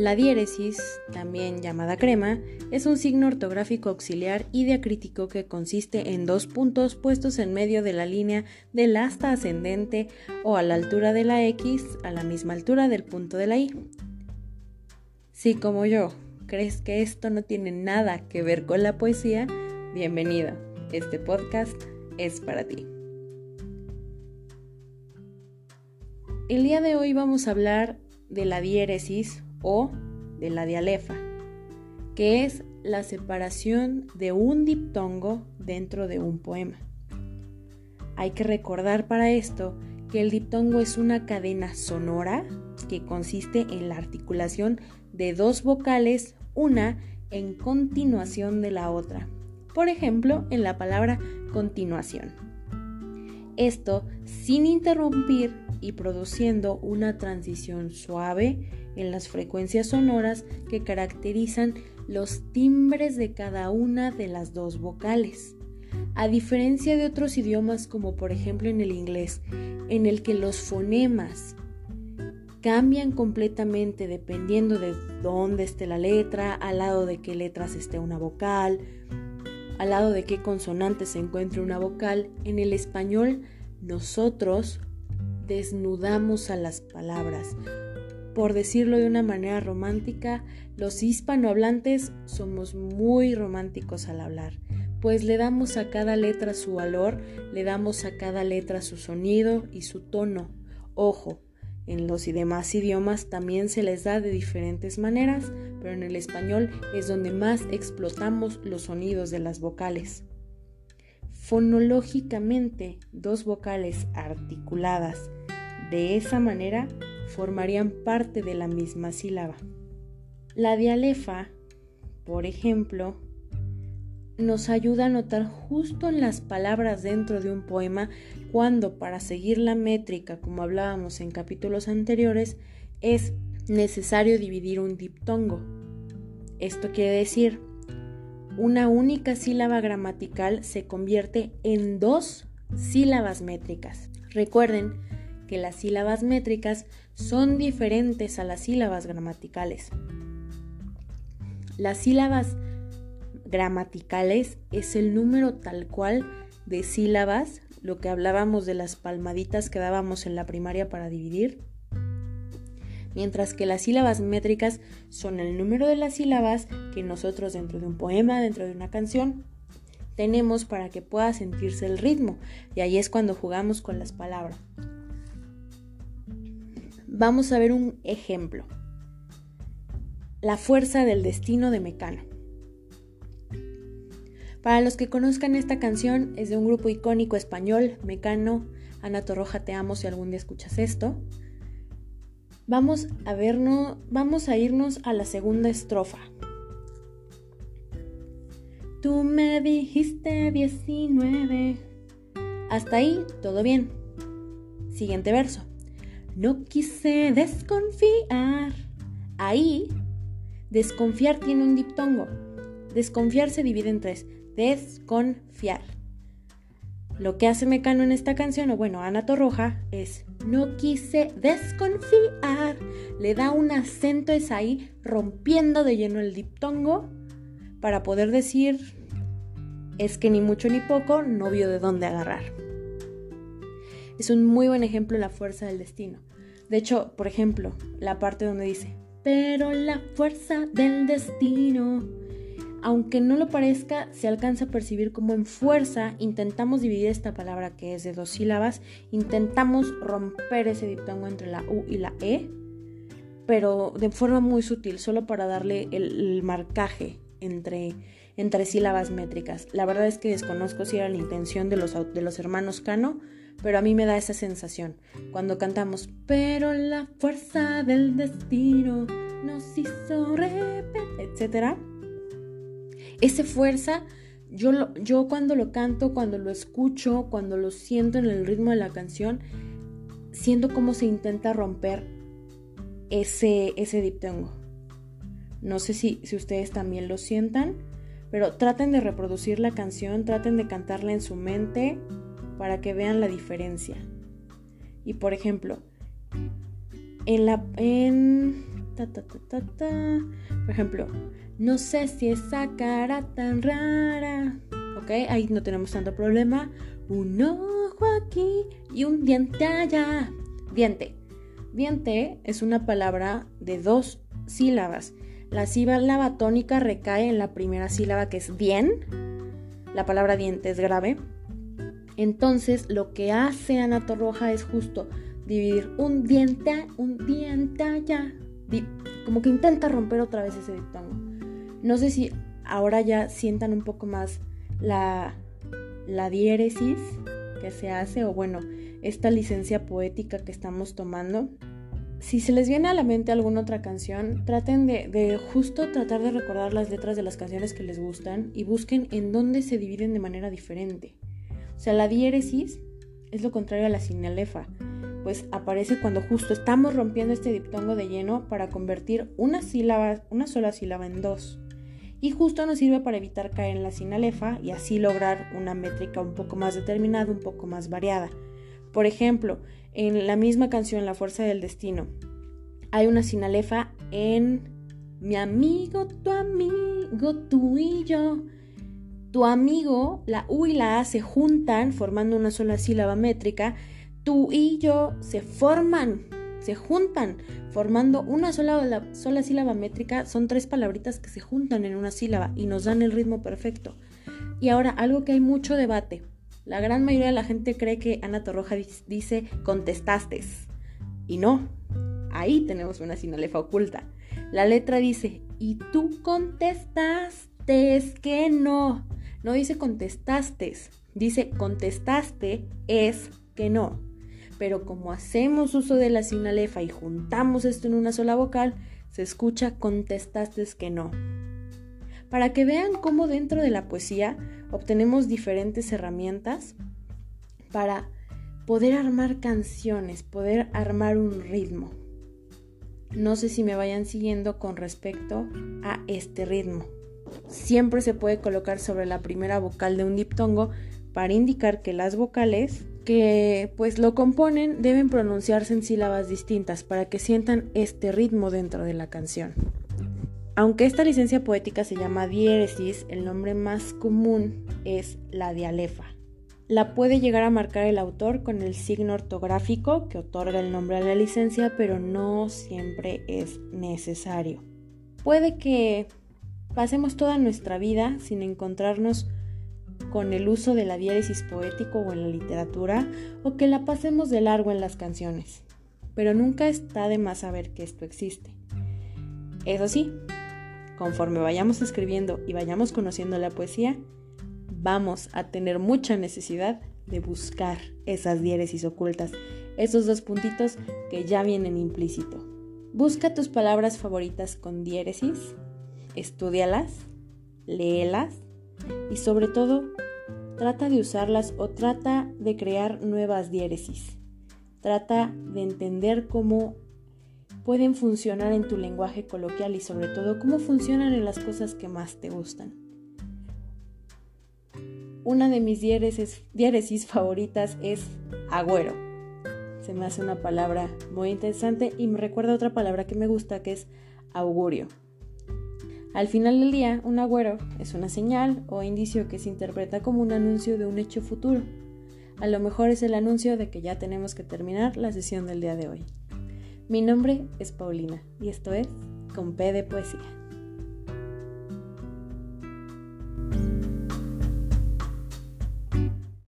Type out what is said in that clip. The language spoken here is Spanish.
La diéresis, también llamada crema, es un signo ortográfico auxiliar y diacrítico que consiste en dos puntos puestos en medio de la línea del asta ascendente o a la altura de la X a la misma altura del punto de la I. Si como yo crees que esto no tiene nada que ver con la poesía, bienvenido. Este podcast es para ti. El día de hoy vamos a hablar de la diéresis o de la dialefa, que es la separación de un diptongo dentro de un poema. Hay que recordar para esto que el diptongo es una cadena sonora que consiste en la articulación de dos vocales, una en continuación de la otra. Por ejemplo, en la palabra continuación. Esto sin interrumpir y produciendo una transición suave en las frecuencias sonoras que caracterizan los timbres de cada una de las dos vocales. A diferencia de otros idiomas como por ejemplo en el inglés, en el que los fonemas cambian completamente dependiendo de dónde esté la letra, al lado de qué letras esté una vocal, al lado de qué consonante se encuentre una vocal, en el español nosotros desnudamos a las palabras, por decirlo de una manera romántica, los hispanohablantes somos muy románticos al hablar, pues le damos a cada letra su valor, le damos a cada letra su sonido y su tono. Ojo, en los y demás idiomas también se les da de diferentes maneras, pero en el español es donde más explotamos los sonidos de las vocales. Fonológicamente, dos vocales articuladas de esa manera formarían parte de la misma sílaba. La dialefa, por ejemplo, nos ayuda a notar justo en las palabras dentro de un poema cuando para seguir la métrica, como hablábamos en capítulos anteriores, es necesario dividir un diptongo. Esto quiere decir, una única sílaba gramatical se convierte en dos sílabas métricas. Recuerden que las sílabas métricas son diferentes a las sílabas gramaticales. Las sílabas gramaticales es el número tal cual de sílabas, lo que hablábamos de las palmaditas que dábamos en la primaria para dividir, mientras que las sílabas métricas son el número de las sílabas que nosotros dentro de un poema, dentro de una canción, tenemos para que pueda sentirse el ritmo, y ahí es cuando jugamos con las palabras. Vamos a ver un ejemplo. La fuerza del destino de Mecano. Para los que conozcan esta canción, es de un grupo icónico español, Mecano, Ana Torroja, te amo si algún día escuchas esto. Vamos a vernos, vamos a irnos a la segunda estrofa. Tú me dijiste 19. Hasta ahí, todo bien. Siguiente verso. No quise desconfiar. Ahí, desconfiar tiene un diptongo. Desconfiar se divide en tres. Desconfiar. Lo que hace Mecano en esta canción, o bueno, Ana Torroja, es no quise desconfiar. Le da un acento es ahí, rompiendo de lleno el diptongo para poder decir es que ni mucho ni poco no vio de dónde agarrar. Es un muy buen ejemplo de la fuerza del destino. De hecho, por ejemplo, la parte donde dice, pero la fuerza del destino. Aunque no lo parezca, se alcanza a percibir como en fuerza intentamos dividir esta palabra que es de dos sílabas, intentamos romper ese diptongo entre la U y la E, pero de forma muy sutil, solo para darle el, marcaje entre, entre sílabas métricas. La verdad es que desconozco si era la intención de los, de los hermanos Cano, pero a mí me da esa sensación cuando cantamos, pero la fuerza del destino nos hizo repetir, etc. Esa fuerza, yo, yo cuando lo canto, cuando lo escucho, cuando lo siento en el ritmo de la canción, siento cómo se intenta romper ese, ese diptongo. No sé si, si ustedes también lo sientan, pero traten de reproducir la canción, traten de cantarla en su mente para que vean la diferencia. Y por ejemplo, en la en ta, ta, ta. Por ejemplo, no sé si esa cara tan rara. ¿Ok? Ahí no tenemos tanto problema. Un ojo aquí y un diente allá. Diente. Diente es una palabra de dos sílabas. La sílaba tónica recae en la primera sílaba que es bien. La palabra diente es grave. Entonces, lo que hace Ana Torroja es justo dividir un diente, un diente allá. Como que intenta romper otra vez ese diptongo. No sé si ahora ya sientan un poco más la, la diéresis que se hace o bueno, esta licencia poética que estamos tomando. Si se les viene a la mente alguna otra canción, traten de, justo tratar de recordar las letras de las canciones que les gustan y busquen en dónde se dividen de manera diferente. O sea, la diéresis es lo contrario a la sinalefa, pues aparece cuando justo estamos rompiendo este diptongo de lleno para convertir una sílaba, una sola sílaba en dos. Y justo nos sirve para evitar caer en la sinalefa y así lograr una métrica un poco más determinada, un poco más variada. Por ejemplo, en la misma canción La Fuerza del Destino, hay una sinalefa en mi amigo, tu amigo, tú y yo tu amigo, la U y la A se juntan formando una sola sílaba métrica, tú y yo se forman, se juntan formando una sola, sola sílaba métrica, son tres palabritas que se juntan en una sílaba y nos dan el ritmo perfecto. Y ahora, algo que hay mucho debate. La gran mayoría de la gente cree que Ana Torroja dice contestaste. Y no, ahí tenemos una sinalefa oculta. La letra dice, y tú contestaste que no. No dice contestaste, dice contestaste es que no. Pero como hacemos uso de la sinalefa y juntamos esto en una sola vocal, se escucha contestaste que no. Para que vean cómo dentro de la poesía obtenemos diferentes herramientas para poder armar canciones, poder armar un ritmo. No sé si me vayan siguiendo con respecto a este ritmo siempre se puede colocar sobre la primera vocal de un diptongo para indicar que las vocales que pues lo componen deben pronunciarse en sílabas distintas para que sientan este ritmo dentro de la canción. Aunque esta licencia poética se llama diéresis, el nombre más común es la dialefa. La puede llegar a marcar el autor con el signo ortográfico que otorga el nombre a la licencia, pero no siempre es necesario. Puede que pasemos toda nuestra vida sin encontrarnos con el uso de la diéresis poético o en la literatura, o que la pasemos de largo en las canciones. Pero nunca está de más saber que esto existe. Eso sí, conforme vayamos escribiendo y vayamos conociendo la poesía, vamos a tener mucha necesidad de buscar esas diéresis ocultas, esos dos puntitos que ya vienen implícito. Busca tus palabras favoritas con diéresis estudialas, léelas y sobre todo trata de usarlas o trata de crear nuevas diéresis. Trata de entender cómo pueden funcionar en tu lenguaje coloquial y sobre todo cómo funcionan en las cosas que más te gustan. Una de mis diéresis, favoritas es agüero. Se me hace una palabra muy interesante y me recuerda otra palabra que me gusta que es augurio. Al final del día, un agüero es una señal o indicio que se interpreta como un anuncio de un hecho futuro. A lo mejor es el anuncio de que ya tenemos que terminar la sesión del día de hoy. Mi nombre es Paulina y esto es Con P de Poesía.